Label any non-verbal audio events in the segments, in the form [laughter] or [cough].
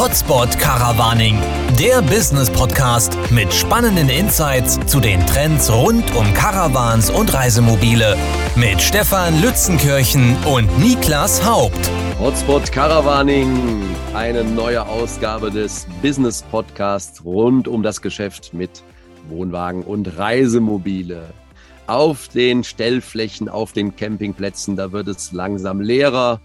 Hotspot Caravaning, der Business Podcast mit spannenden Insights zu den Trends rund um Caravans und Reisemobile mit Stefan Lützenkirchen und Niklas Haupt. Hotspot Caravaning, eine neue Ausgabe des Business Podcasts rund um das Geschäft mit Wohnwagen und Reisemobile. Auf den Stellflächen, auf den Campingplätzen, da wird es langsam leerer.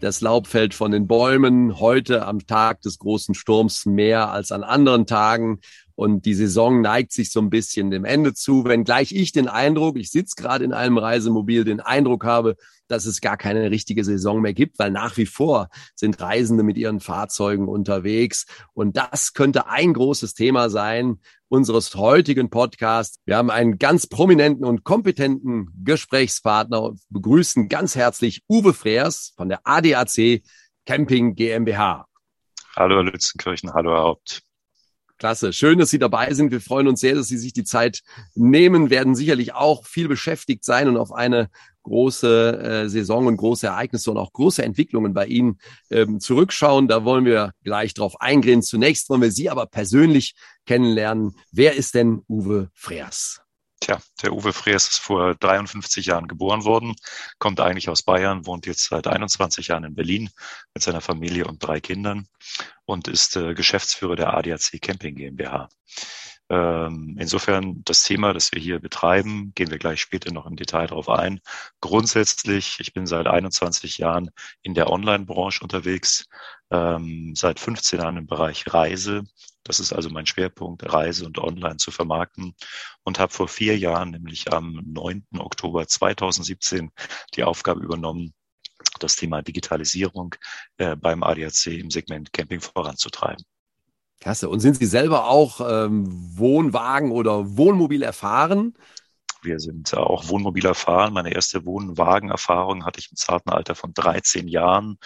Das Laub fällt von den Bäumen. Heute am Tag des großen Sturms mehr als an anderen Tagen. Und die Saison neigt sich so ein bisschen dem Ende zu, wenngleich ich den Eindruck, ich sitze gerade in einem Reisemobil, den Eindruck habe, dass es gar keine richtige Saison mehr gibt, weil nach wie vor sind Reisende mit ihren Fahrzeugen unterwegs. Und das könnte ein großes Thema sein unseres heutigen Podcasts. Wir haben einen ganz prominenten und kompetenten Gesprächspartner und begrüßen ganz herzlich Uwe Freers von der ADAC Camping GmbH. Hallo Herr Lützenkirchen, hallo Herr Haupt. Klasse. Schön, dass Sie dabei sind. Wir freuen uns sehr, dass Sie sich die Zeit nehmen, werden sicherlich auch viel beschäftigt sein und auf eine große äh, Saison und große Ereignisse und auch große Entwicklungen bei Ihnen ähm, zurückschauen. Da wollen wir gleich drauf eingehen. Zunächst wollen wir Sie aber persönlich kennenlernen. Wer ist denn Uwe Freers? Tja, der Uwe Freers ist vor 53 Jahren geboren worden, kommt eigentlich aus Bayern, wohnt jetzt seit 21 Jahren in Berlin mit seiner Familie und drei Kindern und ist äh, Geschäftsführer der ADAC Camping GmbH. Ähm, insofern das Thema, das wir hier betreiben, gehen wir gleich später noch im Detail darauf ein. Grundsätzlich, ich bin seit 21 Jahren in der Online-Branche unterwegs, ähm, seit 15 Jahren im Bereich Reise. Das ist also mein Schwerpunkt, Reise und Online zu vermarkten und habe vor vier Jahren, nämlich am 9. Oktober 2017, die Aufgabe übernommen, das Thema Digitalisierung äh, beim ADAC im Segment Camping voranzutreiben. Klasse. Und sind Sie selber auch ähm, Wohnwagen oder Wohnmobil erfahren? Wir sind auch Wohnmobil erfahren. Meine erste Wohnwagenerfahrung hatte ich im zarten Alter von 13 Jahren,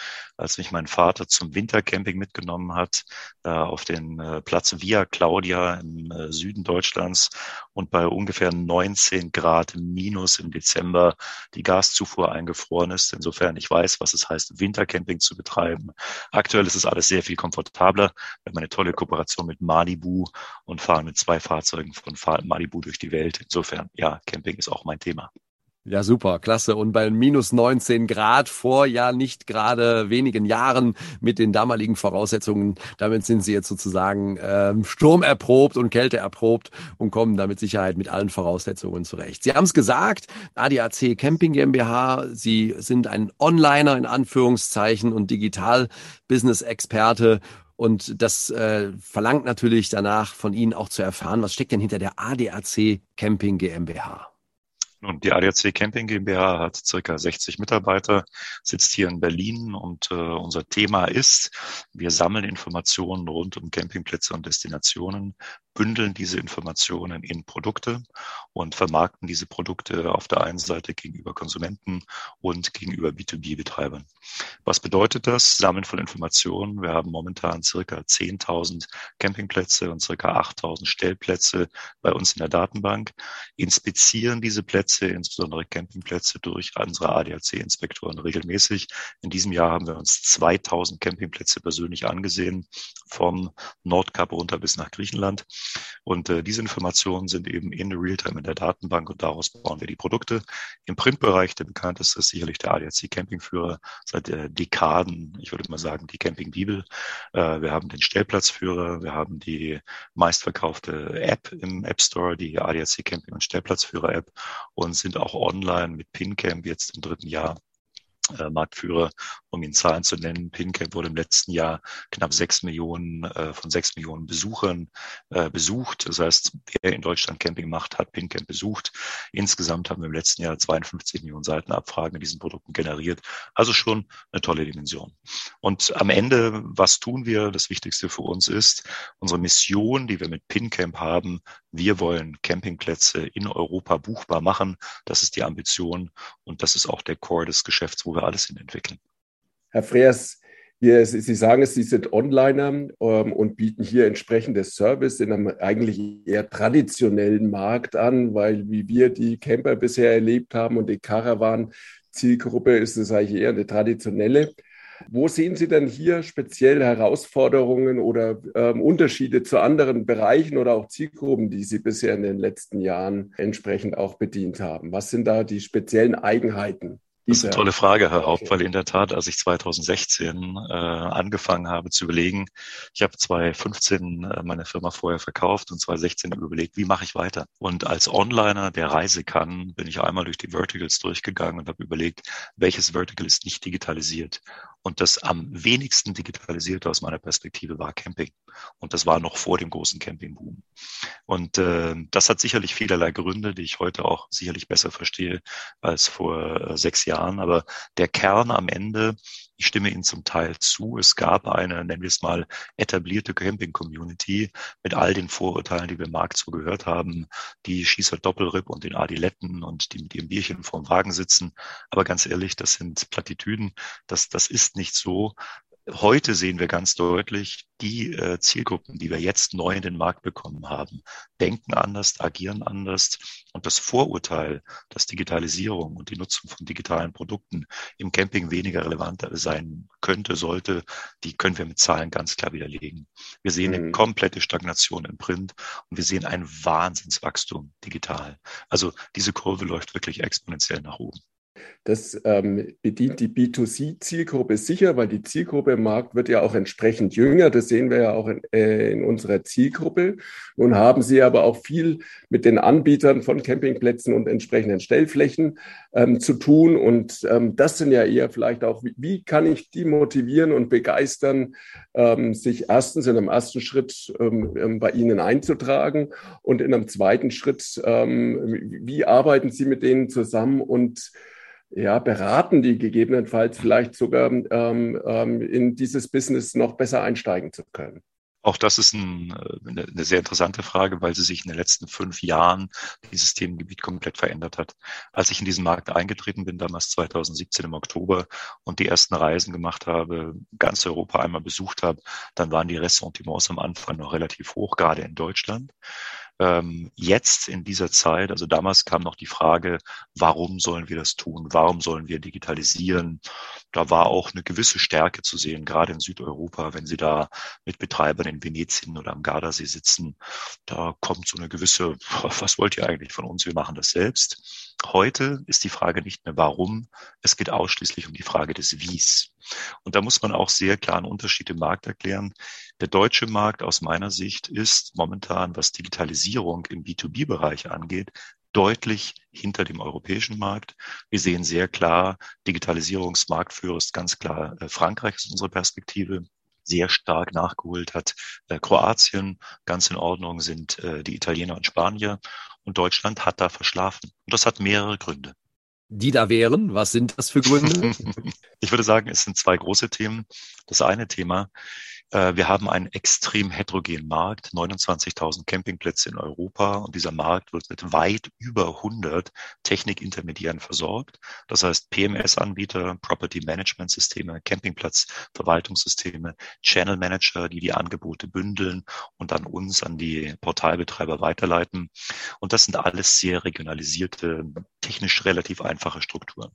als mich mein Vater zum Wintercamping mitgenommen hat, äh, auf den äh, Platz Via Claudia im äh, Süden Deutschlands und bei ungefähr 19 Grad minus im Dezember die Gaszufuhr eingefroren ist. Insofern ich weiß, was es heißt, Wintercamping zu betreiben. Aktuell ist es alles sehr viel komfortabler. Wir haben eine tolle Kooperation mit Malibu und fahren mit zwei Fahrzeugen von Malibu durch die Welt. Insofern, ja, Camping ist auch mein Thema. Ja, super, klasse. Und bei minus 19 Grad vor ja nicht gerade wenigen Jahren mit den damaligen Voraussetzungen, damit sind Sie jetzt sozusagen ähm, sturmerprobt und kälteerprobt und kommen da mit Sicherheit mit allen Voraussetzungen zurecht. Sie haben es gesagt, ADAC Camping GmbH, Sie sind ein Onliner in Anführungszeichen und Digital-Business-Experte und das äh, verlangt natürlich danach von Ihnen auch zu erfahren, was steckt denn hinter der ADAC Camping GmbH? Nun, die ADAC Camping GmbH hat circa 60 Mitarbeiter, sitzt hier in Berlin und äh, unser Thema ist, wir sammeln Informationen rund um Campingplätze und Destinationen, bündeln diese Informationen in Produkte und vermarkten diese Produkte auf der einen Seite gegenüber Konsumenten und gegenüber B2B-Betreibern. Was bedeutet das? Sammeln von Informationen. Wir haben momentan circa 10.000 Campingplätze und circa 8.000 Stellplätze bei uns in der Datenbank, inspizieren diese Plätze, insbesondere Campingplätze, durch unsere ADAC-Inspektoren regelmäßig. In diesem Jahr haben wir uns 2.000 Campingplätze persönlich angesehen, vom Nordkap runter bis nach Griechenland. Und äh, diese Informationen sind eben in Realtime in der Datenbank und daraus bauen wir die Produkte. Im Printbereich, der bekannteste ist sicherlich der ADAC Campingführer seit äh, Dekaden, ich würde mal sagen, die Campingbibel. Äh, wir haben den Stellplatzführer, wir haben die meistverkaufte App im App Store, die ADAC Camping und Stellplatzführer App und sind auch online mit PinCamp jetzt im dritten Jahr äh, Marktführer, um Ihnen Zahlen zu nennen. PinCamp wurde im letzten Jahr knapp sechs Millionen äh, von sechs Millionen Besuchern äh, besucht. Das heißt, wer in Deutschland Camping macht, hat PinCamp besucht. Insgesamt haben wir im letzten Jahr 52 Millionen Seitenabfragen in diesen Produkten generiert. Also schon eine tolle Dimension. Und am Ende, was tun wir? Das Wichtigste für uns ist unsere Mission, die wir mit PinCamp haben. Wir wollen Campingplätze in Europa buchbar machen. Das ist die Ambition und das ist auch der Core des Geschäfts, wo wir alles hin entwickeln. Herr Freers, wir, Sie sagen es, Sie sind Onliner ähm, und bieten hier entsprechendes Service in einem eigentlich eher traditionellen Markt an, weil wie wir die Camper bisher erlebt haben und die Caravan-Zielgruppe ist es eigentlich eher eine traditionelle. Wo sehen Sie denn hier speziell Herausforderungen oder ähm, Unterschiede zu anderen Bereichen oder auch Zielgruppen, die Sie bisher in den letzten Jahren entsprechend auch bedient haben? Was sind da die speziellen Eigenheiten? Das ist eine tolle Frage, Herr Haupt, weil in der Tat, als ich 2016 äh, angefangen habe zu überlegen, ich habe 2015 äh, meine Firma vorher verkauft und 2016 überlegt, wie mache ich weiter? Und als Onliner, der Reise kann, bin ich einmal durch die Verticals durchgegangen und habe überlegt, welches Vertical ist nicht digitalisiert. Und das am wenigsten digitalisierte aus meiner Perspektive war Camping. Und das war noch vor dem großen Campingboom. Und äh, das hat sicherlich vielerlei Gründe, die ich heute auch sicherlich besser verstehe als vor äh, sechs Jahren. Aber der Kern am Ende ich stimme Ihnen zum Teil zu. Es gab eine, nennen wir es mal, etablierte Camping-Community mit all den Vorurteilen, die wir im Markt so gehört haben. Die Schießer Doppelripp und den Adiletten und die mit ihrem Bierchen vorm Wagen sitzen. Aber ganz ehrlich, das sind Plattitüden. Das, das ist nicht so. Heute sehen wir ganz deutlich, die äh, Zielgruppen, die wir jetzt neu in den Markt bekommen haben, denken anders, agieren anders. Und das Vorurteil, dass Digitalisierung und die Nutzung von digitalen Produkten im Camping weniger relevant sein könnte, sollte, die können wir mit Zahlen ganz klar widerlegen. Wir sehen mhm. eine komplette Stagnation im Print und wir sehen ein Wahnsinnswachstum digital. Also diese Kurve läuft wirklich exponentiell nach oben. Das ähm, bedient die B2C-Zielgruppe sicher, weil die Zielgruppe im Markt wird ja auch entsprechend jünger. Das sehen wir ja auch in, äh, in unserer Zielgruppe. Nun haben Sie aber auch viel mit den Anbietern von Campingplätzen und entsprechenden Stellflächen ähm, zu tun. Und ähm, das sind ja eher vielleicht auch, wie, wie kann ich die motivieren und begeistern, ähm, sich erstens in einem ersten Schritt ähm, ähm, bei Ihnen einzutragen und in einem zweiten Schritt, wie arbeiten Sie mit denen zusammen und ja, beraten, die gegebenenfalls vielleicht sogar ähm, ähm, in dieses Business noch besser einsteigen zu können? Auch das ist ein, äh, eine, eine sehr interessante Frage, weil sie sich in den letzten fünf Jahren dieses Themengebiet komplett verändert hat. Als ich in diesen Markt eingetreten bin, damals 2017 im Oktober und die ersten Reisen gemacht habe, ganz Europa einmal besucht habe, dann waren die Ressentiments am Anfang noch relativ hoch, gerade in Deutschland ähm, jetzt in dieser Zeit, also damals kam noch die Frage, warum sollen wir das tun? Warum sollen wir digitalisieren? Da war auch eine gewisse Stärke zu sehen, gerade in Südeuropa, wenn Sie da mit Betreibern in Venetien oder am Gardasee sitzen. Da kommt so eine gewisse, [laughs] was wollt ihr eigentlich von uns? Wir machen das selbst. Heute ist die Frage nicht mehr warum, es geht ausschließlich um die Frage des Wies. Und da muss man auch sehr klar einen Unterschied im Markt erklären. Der deutsche Markt aus meiner Sicht ist momentan, was Digitalisierung im B2B-Bereich angeht, deutlich hinter dem europäischen Markt. Wir sehen sehr klar, Digitalisierungsmarktführer ist ganz klar äh, Frankreich ist unsere Perspektive sehr stark nachgeholt hat. Äh, Kroatien ganz in Ordnung sind äh, die Italiener und Spanier und Deutschland hat da verschlafen. Und das hat mehrere Gründe. Die da wären, was sind das für Gründe? [laughs] ich würde sagen, es sind zwei große Themen. Das eine Thema wir haben einen extrem heterogenen Markt, 29.000 Campingplätze in Europa und dieser Markt wird mit weit über 100 Technikintermediären versorgt. Das heißt PMS-Anbieter, Property Management Systeme, Campingplatzverwaltungssysteme, Channel Manager, die die Angebote bündeln und dann uns an die Portalbetreiber weiterleiten. Und das sind alles sehr regionalisierte, technisch relativ einfache Strukturen.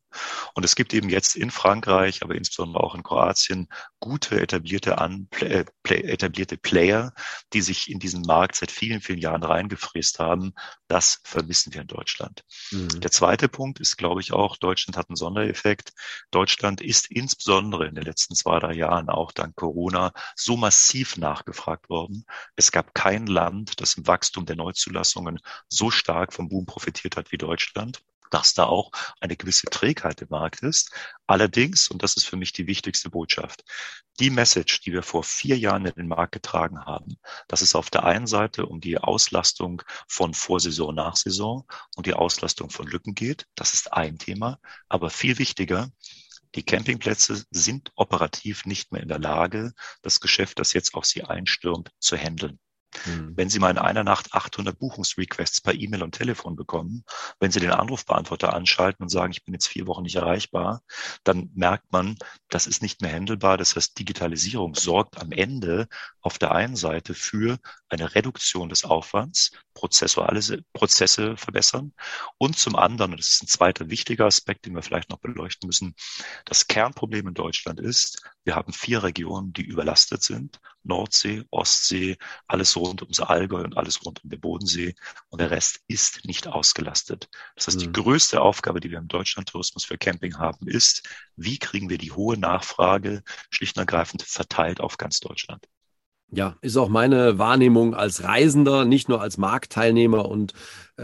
Und es gibt eben jetzt in Frankreich, aber insbesondere auch in Kroatien gute etablierte An äh, etablierte Player, die sich in diesen Markt seit vielen, vielen Jahren reingefräst haben. Das vermissen wir in Deutschland. Mhm. Der zweite Punkt ist, glaube ich, auch, Deutschland hat einen Sondereffekt. Deutschland ist insbesondere in den letzten zwei, drei Jahren auch dank Corona so massiv nachgefragt worden. Es gab kein Land, das im Wachstum der Neuzulassungen so stark vom Boom profitiert hat wie Deutschland dass da auch eine gewisse Trägheit im Markt ist. Allerdings, und das ist für mich die wichtigste Botschaft, die Message, die wir vor vier Jahren in den Markt getragen haben, dass es auf der einen Seite um die Auslastung von Vorsaison, Nachsaison und die Auslastung von Lücken geht, das ist ein Thema. Aber viel wichtiger, die Campingplätze sind operativ nicht mehr in der Lage, das Geschäft, das jetzt auf sie einstürmt, zu handeln. Mhm. Wenn Sie mal in einer Nacht 800 Buchungsrequests per E-Mail und Telefon bekommen, wenn Sie den Anrufbeantworter anschalten und sagen, ich bin jetzt vier Wochen nicht erreichbar, dann merkt man, das ist nicht mehr handelbar. Das heißt, Digitalisierung sorgt am Ende auf der einen Seite für eine Reduktion des Aufwands, prozessuale Prozesse verbessern und zum anderen, und das ist ein zweiter wichtiger Aspekt, den wir vielleicht noch beleuchten müssen, das Kernproblem in Deutschland ist, wir haben vier Regionen, die überlastet sind. Nordsee, Ostsee, alles rund ums Allgäu und alles rund um den Bodensee. Und der Rest ist nicht ausgelastet. Das heißt, die größte Aufgabe, die wir im Deutschlandtourismus für Camping haben, ist, wie kriegen wir die hohe Nachfrage schlicht und ergreifend verteilt auf ganz Deutschland? Ja, ist auch meine Wahrnehmung als Reisender, nicht nur als Marktteilnehmer und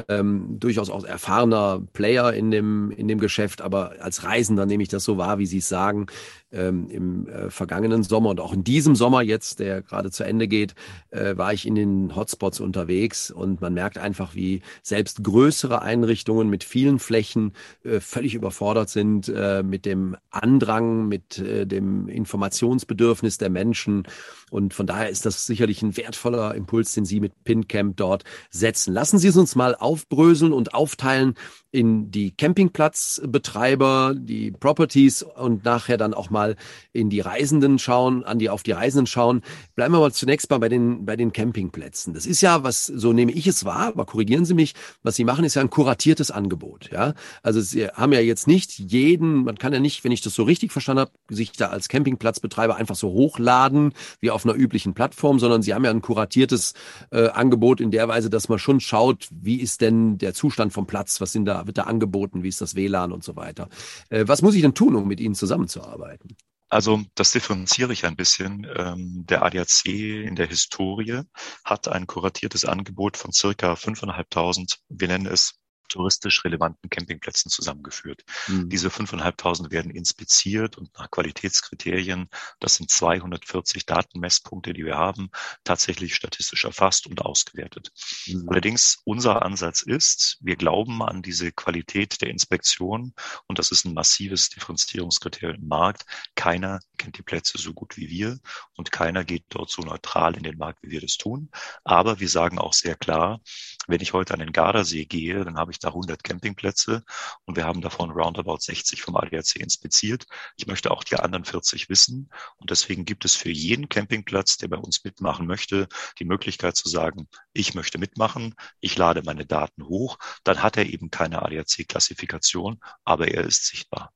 ähm, durchaus auch erfahrener Player in dem, in dem Geschäft, aber als Reisender nehme ich das so wahr, wie Sie es sagen. Ähm, Im äh, vergangenen Sommer und auch in diesem Sommer jetzt, der gerade zu Ende geht, äh, war ich in den Hotspots unterwegs und man merkt einfach, wie selbst größere Einrichtungen mit vielen Flächen äh, völlig überfordert sind äh, mit dem Andrang, mit äh, dem Informationsbedürfnis der Menschen. Und von daher ist das sicherlich ein wertvoller Impuls, den Sie mit PinCamp dort setzen. Lassen Sie es uns mal aufbröseln und aufteilen in die Campingplatzbetreiber, die Properties und nachher dann auch mal in die Reisenden schauen, an die auf die Reisenden schauen. Bleiben wir mal zunächst mal bei den bei den Campingplätzen. Das ist ja was, so nehme ich es wahr, aber korrigieren Sie mich, was Sie machen, ist ja ein kuratiertes Angebot. Ja, also Sie haben ja jetzt nicht jeden, man kann ja nicht, wenn ich das so richtig verstanden habe, sich da als Campingplatzbetreiber einfach so hochladen wie auf einer üblichen Plattform, sondern Sie haben ja ein kuratiertes äh, Angebot in der Weise, dass man schon schaut, wie ist ist denn der Zustand vom Platz? Was sind da, wird da angeboten? Wie ist das WLAN und so weiter? Äh, was muss ich denn tun, um mit Ihnen zusammenzuarbeiten? Also das differenziere ich ein bisschen. Ähm, der ADAC in der Historie hat ein kuratiertes Angebot von circa 5.500, wir nennen es touristisch relevanten Campingplätzen zusammengeführt. Mhm. Diese 5.500 werden inspiziert und nach Qualitätskriterien, das sind 240 Datenmesspunkte, die wir haben, tatsächlich statistisch erfasst und ausgewertet. Mhm. Allerdings unser Ansatz ist, wir glauben an diese Qualität der Inspektion und das ist ein massives Differenzierungskriterium im Markt. Keiner kennt die Plätze so gut wie wir und keiner geht dort so neutral in den Markt, wie wir das tun. Aber wir sagen auch sehr klar, wenn ich heute an den Gardasee gehe, dann habe ich da 100 Campingplätze und wir haben davon roundabout 60 vom ADAC inspiziert. Ich möchte auch die anderen 40 wissen und deswegen gibt es für jeden Campingplatz, der bei uns mitmachen möchte, die Möglichkeit zu sagen, ich möchte mitmachen, ich lade meine Daten hoch, dann hat er eben keine ADAC-Klassifikation, aber er ist sichtbar.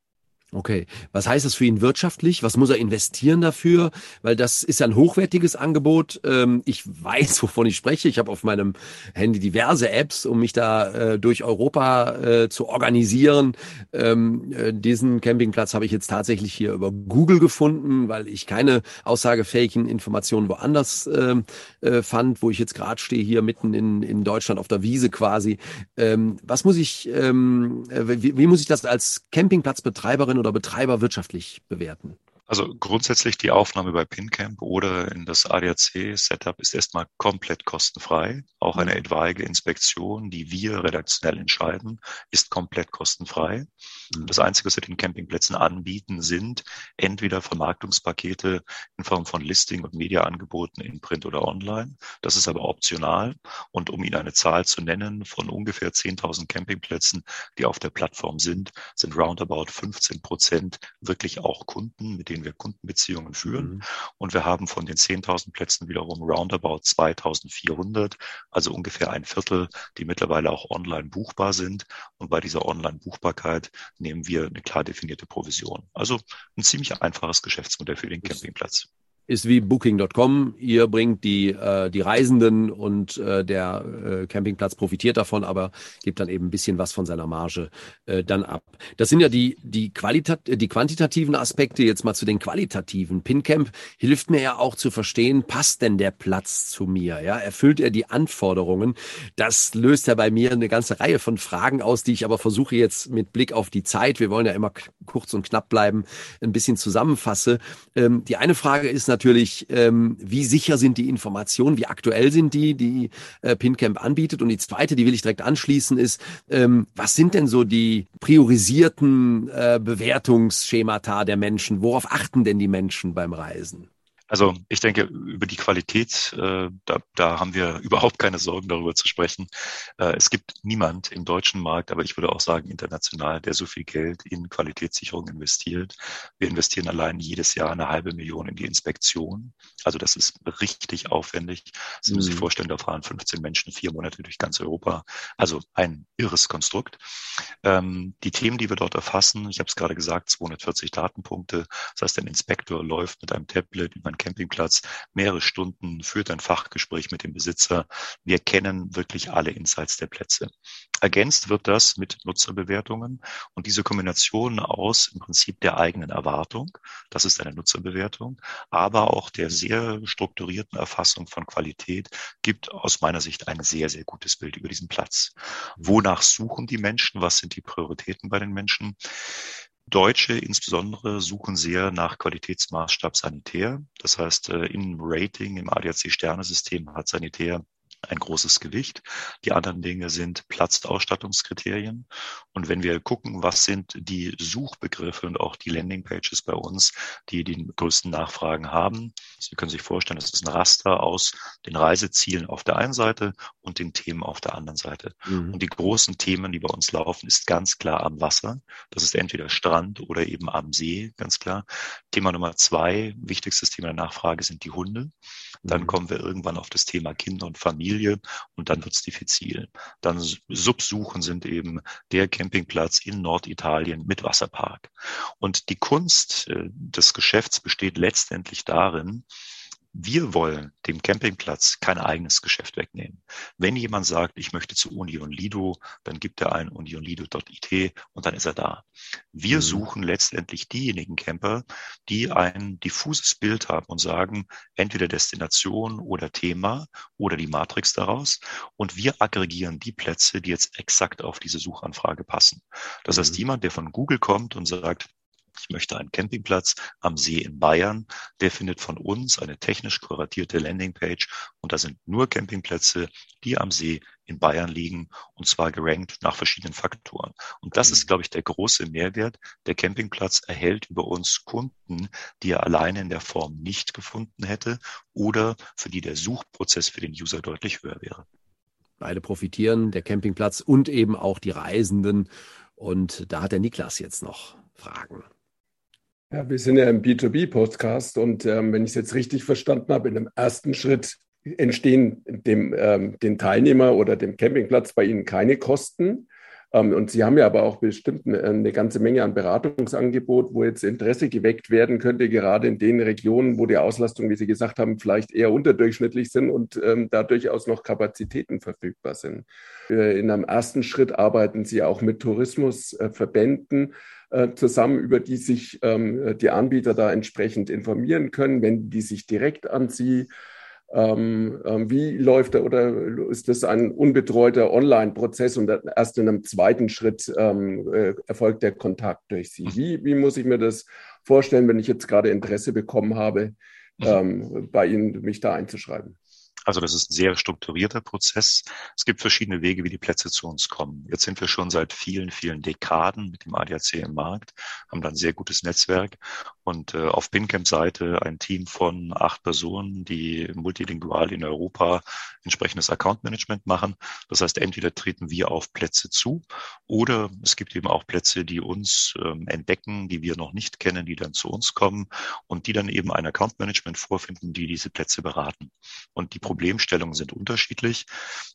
Okay. Was heißt das für ihn wirtschaftlich? Was muss er investieren dafür? Weil das ist ja ein hochwertiges Angebot. Ähm, ich weiß, [laughs] wovon ich spreche. Ich habe auf meinem Handy diverse Apps, um mich da äh, durch Europa äh, zu organisieren. Ähm, äh, diesen Campingplatz habe ich jetzt tatsächlich hier über Google gefunden, weil ich keine aussagefähigen Informationen woanders ähm, fand, wo ich jetzt gerade stehe, hier mitten in, Deutschland auf der Wiese quasi. Was muss ich, wie muss ich das als Campingplatzbetreiberin oder Betreiber wirtschaftlich bewerten? Also grundsätzlich die Aufnahme bei PinCamp oder in das ADAC-Setup ist erstmal komplett kostenfrei. Auch eine mhm. etwaige Inspektion, die wir redaktionell entscheiden, ist komplett kostenfrei. Mhm. Das Einzige, was wir den Campingplätzen anbieten, sind entweder Vermarktungspakete in Form von Listing und Mediaangeboten in Print oder online. Das ist aber optional. Und um Ihnen eine Zahl zu nennen, von ungefähr 10.000 Campingplätzen, die auf der Plattform sind, sind roundabout 15 Prozent wirklich auch Kunden, mit denen denen wir Kundenbeziehungen führen. Mhm. Und wir haben von den 10.000 Plätzen wiederum roundabout 2.400, also ungefähr ein Viertel, die mittlerweile auch online buchbar sind. Und bei dieser Online-Buchbarkeit nehmen wir eine klar definierte Provision. Also ein ziemlich einfaches Geschäftsmodell für den Campingplatz ist wie Booking.com. Ihr bringt die, äh, die Reisenden und äh, der äh, Campingplatz profitiert davon, aber gibt dann eben ein bisschen was von seiner Marge äh, dann ab. Das sind ja die, die, Qualitat die quantitativen Aspekte. Jetzt mal zu den qualitativen. PinCamp hilft mir ja auch zu verstehen, passt denn der Platz zu mir? Ja, erfüllt er die Anforderungen? Das löst ja bei mir eine ganze Reihe von Fragen aus, die ich aber versuche jetzt mit Blick auf die Zeit, wir wollen ja immer kurz und knapp bleiben, ein bisschen zusammenfasse. Ähm, die eine Frage ist natürlich, natürlich, ähm, wie sicher sind die Informationen, wie aktuell sind die, die äh, PinCamp anbietet. Und die zweite, die will ich direkt anschließen, ist, ähm, was sind denn so die priorisierten äh, Bewertungsschemata der Menschen? Worauf achten denn die Menschen beim Reisen? Also ich denke, über die Qualität, äh, da, da haben wir [laughs] überhaupt keine Sorgen darüber zu sprechen. Äh, es gibt niemand im deutschen Markt, aber ich würde auch sagen international, der so viel Geld in Qualitätssicherung investiert. Wir investieren allein jedes Jahr eine halbe Million in die Inspektion. Also das ist richtig aufwendig. Sie mhm. müssen sich mhm. vorstellen, da fahren 15 Menschen vier Monate durch ganz Europa. Also ein irres Konstrukt. Ähm, die Themen, die wir dort erfassen, ich habe es gerade gesagt, 240 Datenpunkte. Das heißt, ein Inspektor läuft mit einem Tablet über Campingplatz mehrere Stunden, führt ein Fachgespräch mit dem Besitzer. Wir kennen wirklich alle Insights der Plätze. Ergänzt wird das mit Nutzerbewertungen und diese Kombination aus im Prinzip der eigenen Erwartung, das ist eine Nutzerbewertung, aber auch der sehr strukturierten Erfassung von Qualität gibt aus meiner Sicht ein sehr, sehr gutes Bild über diesen Platz. Wonach suchen die Menschen? Was sind die Prioritäten bei den Menschen? Deutsche insbesondere suchen sehr nach Qualitätsmaßstab Sanitär. Das heißt, äh, im Rating, im ADAC-Sternesystem hat Sanitär ein großes Gewicht. Die anderen Dinge sind Platzausstattungskriterien. Und wenn wir gucken, was sind die Suchbegriffe und auch die Landingpages bei uns, die die größten Nachfragen haben. Sie können sich vorstellen, das ist ein Raster aus den Reisezielen auf der einen Seite und den Themen auf der anderen Seite. Mhm. Und die großen Themen, die bei uns laufen, ist ganz klar am Wasser. Das ist entweder Strand oder eben am See, ganz klar. Thema Nummer zwei, wichtigstes Thema der Nachfrage sind die Hunde. Dann mhm. kommen wir irgendwann auf das Thema Kinder und Familie und dann wird es diffizil. Dann Subsuchen sind eben der Campingplatz in Norditalien mit Wasserpark. Und die Kunst äh, des Geschäfts besteht letztendlich darin, wir wollen dem Campingplatz kein eigenes Geschäft wegnehmen. Wenn jemand sagt, ich möchte zu Union Lido, dann gibt er ein unionlido.it und dann ist er da. Wir mhm. suchen letztendlich diejenigen Camper, die ein diffuses Bild haben und sagen, entweder Destination oder Thema oder die Matrix daraus. Und wir aggregieren die Plätze, die jetzt exakt auf diese Suchanfrage passen. Das mhm. heißt, jemand, der von Google kommt und sagt, ich möchte einen Campingplatz am See in Bayern, der findet von uns eine technisch kuratierte Landingpage und da sind nur Campingplätze, die am See in Bayern liegen und zwar gerankt nach verschiedenen Faktoren. Und das ist, mhm. glaube ich, der große Mehrwert. Der Campingplatz erhält über uns Kunden, die er alleine in der Form nicht gefunden hätte oder für die der Suchprozess für den User deutlich höher wäre. Beide profitieren, der Campingplatz und eben auch die Reisenden. Und da hat der Niklas jetzt noch Fragen. Ja, wir sind ja im B2B-Podcast und ähm, wenn ich es jetzt richtig verstanden habe, in dem ersten Schritt entstehen dem ähm, den Teilnehmer oder dem Campingplatz bei Ihnen keine Kosten. Ähm, und Sie haben ja aber auch bestimmt eine, eine, ganze Menge an Beratungsangebot, wo jetzt Interesse geweckt werden könnte, gerade in den Regionen, wo die Auslastung, wie Sie gesagt haben, vielleicht eher unterdurchschnittlich sind und ähm, da durchaus noch Kapazitäten verfügbar sind. Äh, in einem ersten Schritt arbeiten Sie auch mit Tourismusverbänden. Äh, äh, zusammen, über die sich ähm, die Anbieter da entsprechend informieren können, wenn die sich direkt an Sie ähm, ähm, wie läuft er oder ist das ein unbetreuter Online-Prozess und erst in einem zweiten Schritt ähm, äh, erfolgt der Kontakt durch Sie? Wie, wie muss ich mir das vorstellen, wenn ich jetzt gerade Interesse bekommen habe, mhm. ähm, bei Ihnen mich da einzuschreiben? Also das ist ein sehr strukturierter Prozess. Es gibt verschiedene Wege, wie die Plätze zu uns kommen. Jetzt sind wir schon seit vielen, vielen Dekaden mit dem ADAC im Markt, haben dann ein sehr gutes Netzwerk und äh, auf PinCamp-Seite ein Team von acht Personen, die multilingual in Europa entsprechendes Account-Management machen. Das heißt, entweder treten wir auf Plätze zu oder es gibt eben auch Plätze, die uns ähm, entdecken, die wir noch nicht kennen, die dann zu uns kommen und die dann eben ein Account-Management vorfinden, die diese Plätze beraten. Und die Problemstellungen sind unterschiedlich.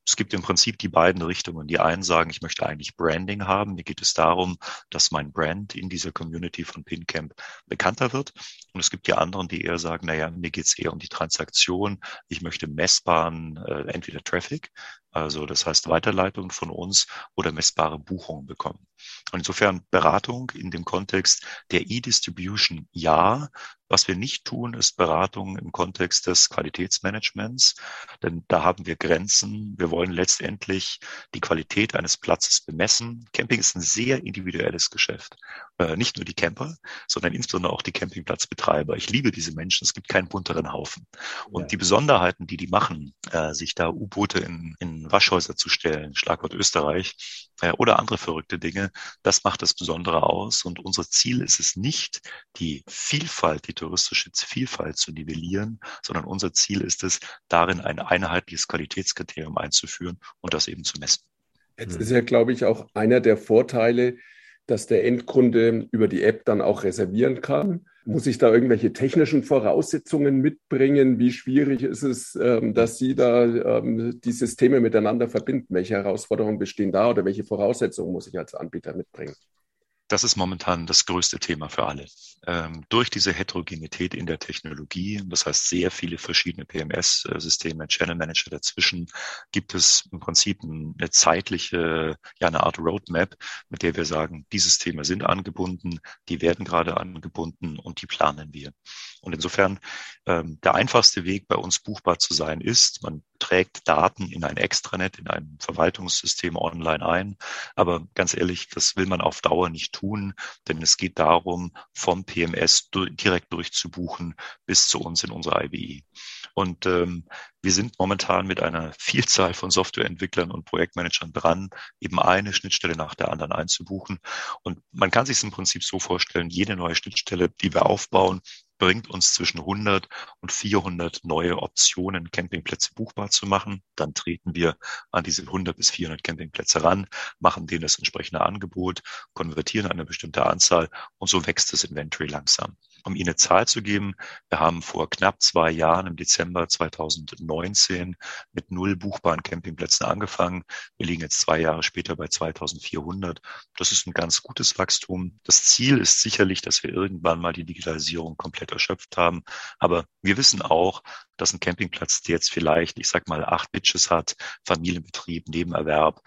Es gibt im Prinzip die beiden Richtungen. Die einen sagen, ich möchte eigentlich Branding haben. Mir geht es darum, dass mein Brand in dieser Community von PinCamp bekannter wird. Und es gibt die anderen, die eher sagen, naja, mir geht es eher um die Transaktion. Ich möchte messbaren, äh, entweder Traffic, also das heißt Weiterleitung von uns oder messbare Buchungen bekommen. Und insofern Beratung in dem Kontext der E-Distribution ja. Was wir nicht tun, ist Beratung im Kontext des Qualitätsmanagements, denn da haben wir Grenzen. Wir wollen letztendlich die Qualität eines Platzes bemessen. Camping ist ein sehr individuelles Geschäft. Äh, nicht nur die Camper, sondern insbesondere auch die Campingplatzbetreiber. Ich liebe diese Menschen. Es gibt keinen bunteren Haufen. Und ja. die Besonderheiten, die die machen, äh, sich da U-Boote in, in Waschhäuser zu stellen, Schlagwort Österreich, äh, oder andere verrückte Dinge. Das macht das Besondere aus. Und unser Ziel ist es nicht, die Vielfalt, die touristische Vielfalt zu nivellieren, sondern unser Ziel ist es, darin ein einheitliches Qualitätskriterium einzuführen und das eben zu messen. Jetzt ist ja, glaube ich, auch einer der Vorteile, dass der Endkunde über die App dann auch reservieren kann. Muss ich da irgendwelche technischen Voraussetzungen mitbringen? Wie schwierig ist es, ähm, dass Sie da ähm, die Systeme miteinander verbinden? Welche Herausforderungen bestehen da oder welche Voraussetzungen muss ich als Anbieter mitbringen? Das ist momentan das größte Thema für alle. Ähm, durch diese Heterogenität in der Technologie, das heißt sehr viele verschiedene PMS-Systeme, Channel Manager dazwischen, gibt es im Prinzip eine zeitliche, ja eine Art Roadmap, mit der wir sagen, die Systeme sind angebunden, die werden gerade angebunden und die planen wir. Und insofern ähm, der einfachste Weg bei uns buchbar zu sein ist, man trägt Daten in ein Extranet, in ein Verwaltungssystem online ein. Aber ganz ehrlich, das will man auf Dauer nicht tun, denn es geht darum, vom PMS direkt durchzubuchen bis zu uns in unserer IBE. Und ähm, wir sind momentan mit einer Vielzahl von Softwareentwicklern und Projektmanagern dran, eben eine Schnittstelle nach der anderen einzubuchen. Und man kann sich es im Prinzip so vorstellen, jede neue Schnittstelle, die wir aufbauen, bringt uns zwischen 100 und 400 neue Optionen, Campingplätze buchbar zu machen. Dann treten wir an diese 100 bis 400 Campingplätze ran, machen denen das entsprechende Angebot, konvertieren eine bestimmte Anzahl und so wächst das Inventory langsam. Um Ihnen eine Zahl zu geben, wir haben vor knapp zwei Jahren im Dezember 2019 mit null buchbaren Campingplätzen angefangen. Wir liegen jetzt zwei Jahre später bei 2400. Das ist ein ganz gutes Wachstum. Das Ziel ist sicherlich, dass wir irgendwann mal die Digitalisierung komplett erschöpft haben. Aber wir wissen auch, dass ein Campingplatz, der jetzt vielleicht, ich sag mal, acht Bitches hat, Familienbetrieb, Nebenerwerb,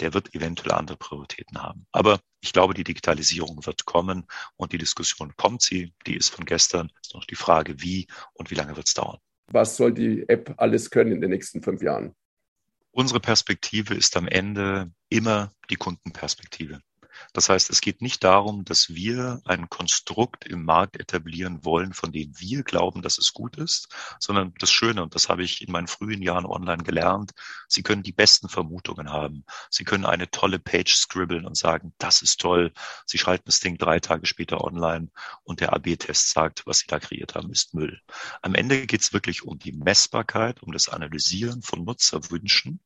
der wird eventuell andere Prioritäten haben. Aber ich glaube, die Digitalisierung wird kommen und die Diskussion kommt sie. Die ist von gestern. Es ist noch die Frage, wie und wie lange wird es dauern. Was soll die App alles können in den nächsten fünf Jahren? Unsere Perspektive ist am Ende immer die Kundenperspektive. Das heißt, es geht nicht darum, dass wir ein Konstrukt im Markt etablieren wollen, von dem wir glauben, dass es gut ist, sondern das Schöne, und das habe ich in meinen frühen Jahren online gelernt, Sie können die besten Vermutungen haben. Sie können eine tolle Page scribbeln und sagen, das ist toll. Sie schalten das Ding drei Tage später online und der AB-Test sagt, was Sie da kreiert haben, ist Müll. Am Ende geht es wirklich um die Messbarkeit, um das Analysieren von Nutzerwünschen.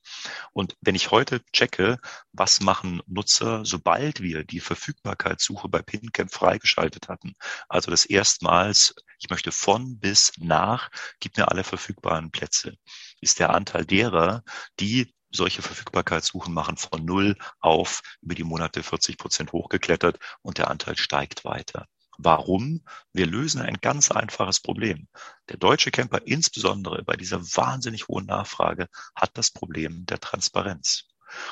Und wenn ich heute checke, was machen Nutzer, sobald wir die Verfügbarkeitssuche bei PinCamp freigeschaltet hatten. Also das erstmals, ich möchte von bis nach, gib mir alle verfügbaren Plätze, ist der Anteil derer, die solche Verfügbarkeitssuchen machen von null auf über die Monate 40 Prozent hochgeklettert und der Anteil steigt weiter. Warum? Wir lösen ein ganz einfaches Problem. Der deutsche Camper, insbesondere bei dieser wahnsinnig hohen Nachfrage, hat das Problem der Transparenz.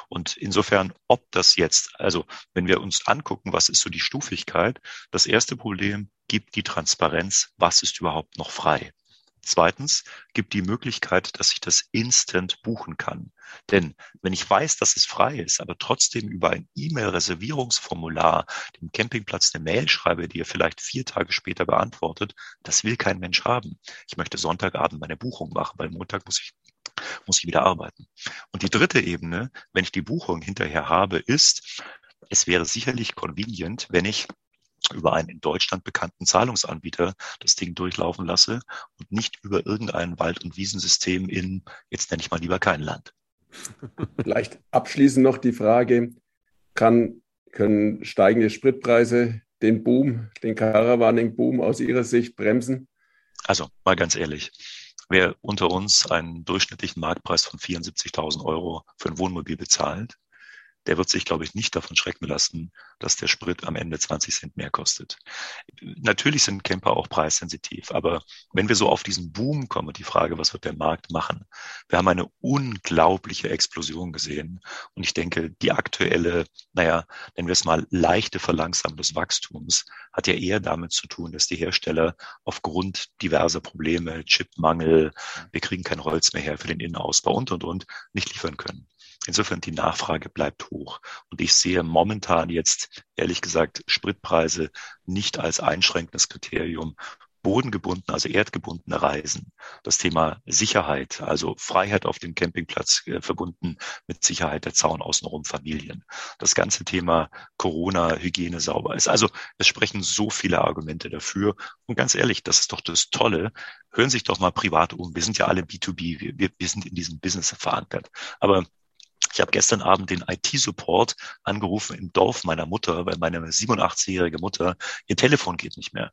Und insofern, ob das jetzt, also wenn wir uns angucken, was ist so die Stufigkeit, das erste Problem gibt die Transparenz, was ist überhaupt noch frei. Zweitens gibt die Möglichkeit, dass ich das instant buchen kann. Denn wenn ich weiß, dass es frei ist, aber trotzdem über ein E-Mail-Reservierungsformular dem Campingplatz eine Mail schreibe, die er vielleicht vier Tage später beantwortet, das will kein Mensch haben. Ich möchte Sonntagabend meine Buchung machen, weil Montag muss ich muss ich wieder arbeiten. Und die dritte Ebene, wenn ich die Buchung hinterher habe, ist, es wäre sicherlich convenient, wenn ich über einen in Deutschland bekannten Zahlungsanbieter das Ding durchlaufen lasse und nicht über irgendein Wald- und Wiesensystem in, jetzt nenne ich mal lieber kein Land. Vielleicht abschließend noch die Frage, kann, können steigende Spritpreise den Boom, den Caravaning-Boom aus Ihrer Sicht bremsen? Also mal ganz ehrlich, wer unter uns einen durchschnittlichen Marktpreis von 74.000 Euro für ein Wohnmobil bezahlt, der wird sich, glaube ich, nicht davon schrecken lassen, dass der Sprit am Ende 20 Cent mehr kostet. Natürlich sind Camper auch preissensitiv, aber wenn wir so auf diesen Boom kommen, die Frage, was wird der Markt machen? Wir haben eine unglaubliche Explosion gesehen und ich denke, die aktuelle, naja, nennen wir es mal leichte Verlangsamung des Wachstums, hat ja eher damit zu tun, dass die Hersteller aufgrund diverser Probleme, Chipmangel, wir kriegen kein Holz mehr her für den Innenausbau und, und, und, nicht liefern können. Insofern die Nachfrage bleibt hoch. Und ich sehe momentan jetzt, ehrlich gesagt, Spritpreise nicht als einschränkendes Kriterium, bodengebundene, also erdgebundene Reisen, das Thema Sicherheit, also Freiheit auf dem Campingplatz äh, verbunden mit Sicherheit der Zaun außenrum Familien. Das ganze Thema Corona, Hygiene sauber ist. Also es sprechen so viele Argumente dafür. Und ganz ehrlich, das ist doch das Tolle. Hören sich doch mal privat um. Wir sind ja alle B2B. Wir, wir, wir sind in diesem Business verankert. Aber ich habe gestern Abend den IT-Support angerufen im Dorf meiner Mutter, weil meine 87-jährige Mutter, ihr Telefon geht nicht mehr.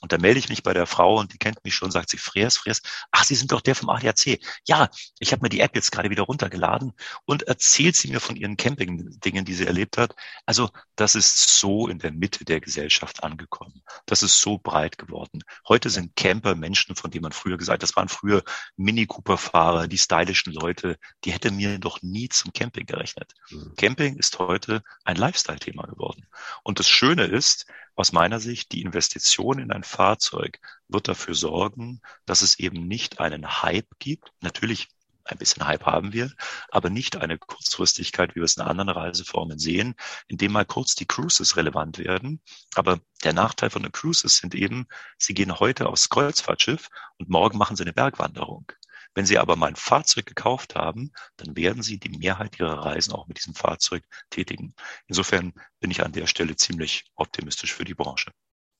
Und da melde ich mich bei der Frau und die kennt mich schon, sagt sie, Fräs, Fräs, ach, Sie sind doch der vom ADAC. Ja, ich habe mir die App jetzt gerade wieder runtergeladen und erzählt sie mir von ihren Camping-Dingen, die sie erlebt hat. Also das ist so in der Mitte der Gesellschaft angekommen. Das ist so breit geworden. Heute sind Camper Menschen, von denen man früher gesagt, das waren früher Mini-Cooper-Fahrer, die stylischen Leute, die hätte mir doch nie zum Camping gerechnet. Mhm. Camping ist heute ein Lifestyle-Thema geworden. Und das Schöne ist, aus meiner Sicht, die Investition in ein Fahrzeug wird dafür sorgen, dass es eben nicht einen Hype gibt. Natürlich ein bisschen Hype haben wir, aber nicht eine Kurzfristigkeit, wie wir es in anderen Reiseformen sehen, indem mal kurz die Cruises relevant werden. Aber der Nachteil von den Cruises sind eben, sie gehen heute aufs Kreuzfahrtschiff und morgen machen sie eine Bergwanderung. Wenn Sie aber mal ein Fahrzeug gekauft haben, dann werden Sie die Mehrheit Ihrer Reisen auch mit diesem Fahrzeug tätigen. Insofern bin ich an der Stelle ziemlich optimistisch für die Branche.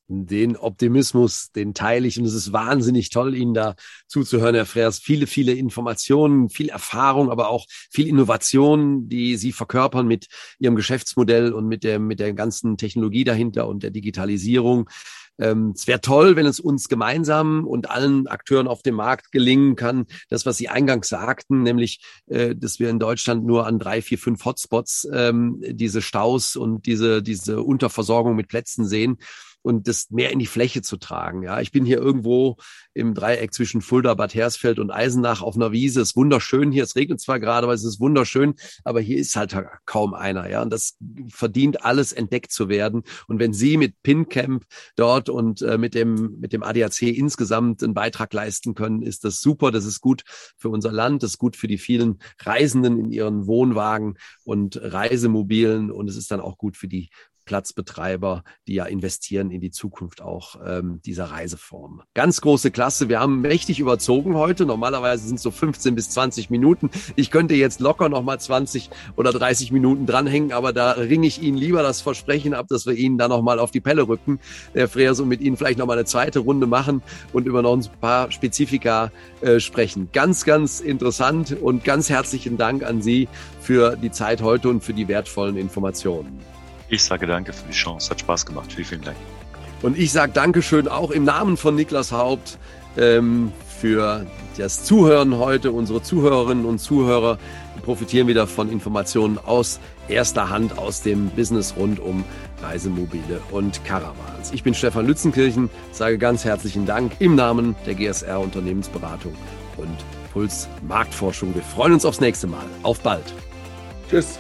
Den Optimismus, den teile ich und es ist wahnsinnig toll, Ihnen da zuzuhören, Herr Freers. Viele, viele Informationen, viel Erfahrung, aber auch viel Innovation, die Sie verkörpern mit Ihrem Geschäftsmodell und mit der, mit der ganzen Technologie dahinter und der Digitalisierung. Ähm, es wäre toll, wenn es uns gemeinsam und allen Akteuren auf dem Markt gelingen kann, das, was Sie eingangs sagten, nämlich, äh, dass wir in Deutschland nur an drei, vier, fünf Hotspots ähm, diese Staus und diese, diese Unterversorgung mit Plätzen sehen und das mehr in die Fläche zu tragen. Ja, ich bin hier irgendwo im Dreieck zwischen Fulda, Bad Hersfeld und Eisenach auf einer Wiese. Es ist wunderschön hier. Es regnet zwar gerade, aber es ist wunderschön, aber hier ist halt kaum einer. Ja, und das verdient alles entdeckt zu werden. Und wenn Sie mit PinCamp dort und äh, mit dem mit dem ADAC insgesamt einen Beitrag leisten können, ist das super. Das ist gut für unser Land. Das ist gut für die vielen Reisenden in ihren Wohnwagen und Reisemobilen und es ist dann auch gut für die Platzbetreiber, die ja investieren in die Zukunft auch ähm, dieser Reiseform. Ganz große Klasse. Wir haben mächtig überzogen heute. Normalerweise sind es so 15 bis 20 Minuten. Ich könnte jetzt locker noch mal 20 oder 30 Minuten dranhängen, aber da ringe ich Ihnen lieber das Versprechen ab, dass wir Ihnen da noch mal auf die Pelle rücken, Herr Freers, und mit Ihnen vielleicht noch mal eine zweite Runde machen und über noch ein paar Spezifika äh, sprechen. Ganz, ganz interessant und ganz herzlichen Dank an Sie für die Zeit heute und für die wertvollen Informationen. Ich sage danke für die Chance. Hat Spaß gemacht. Vielen, vielen Dank. Und ich sage Dankeschön auch im Namen von Niklas Haupt ähm, für das Zuhören heute. Unsere Zuhörerinnen und Zuhörer profitieren wieder von Informationen aus erster Hand aus dem Business rund um Reisemobile und Caravans. Ich bin Stefan Lützenkirchen, sage ganz herzlichen Dank im Namen der GSR Unternehmensberatung und Puls Marktforschung. Wir freuen uns aufs nächste Mal. Auf bald. Tschüss.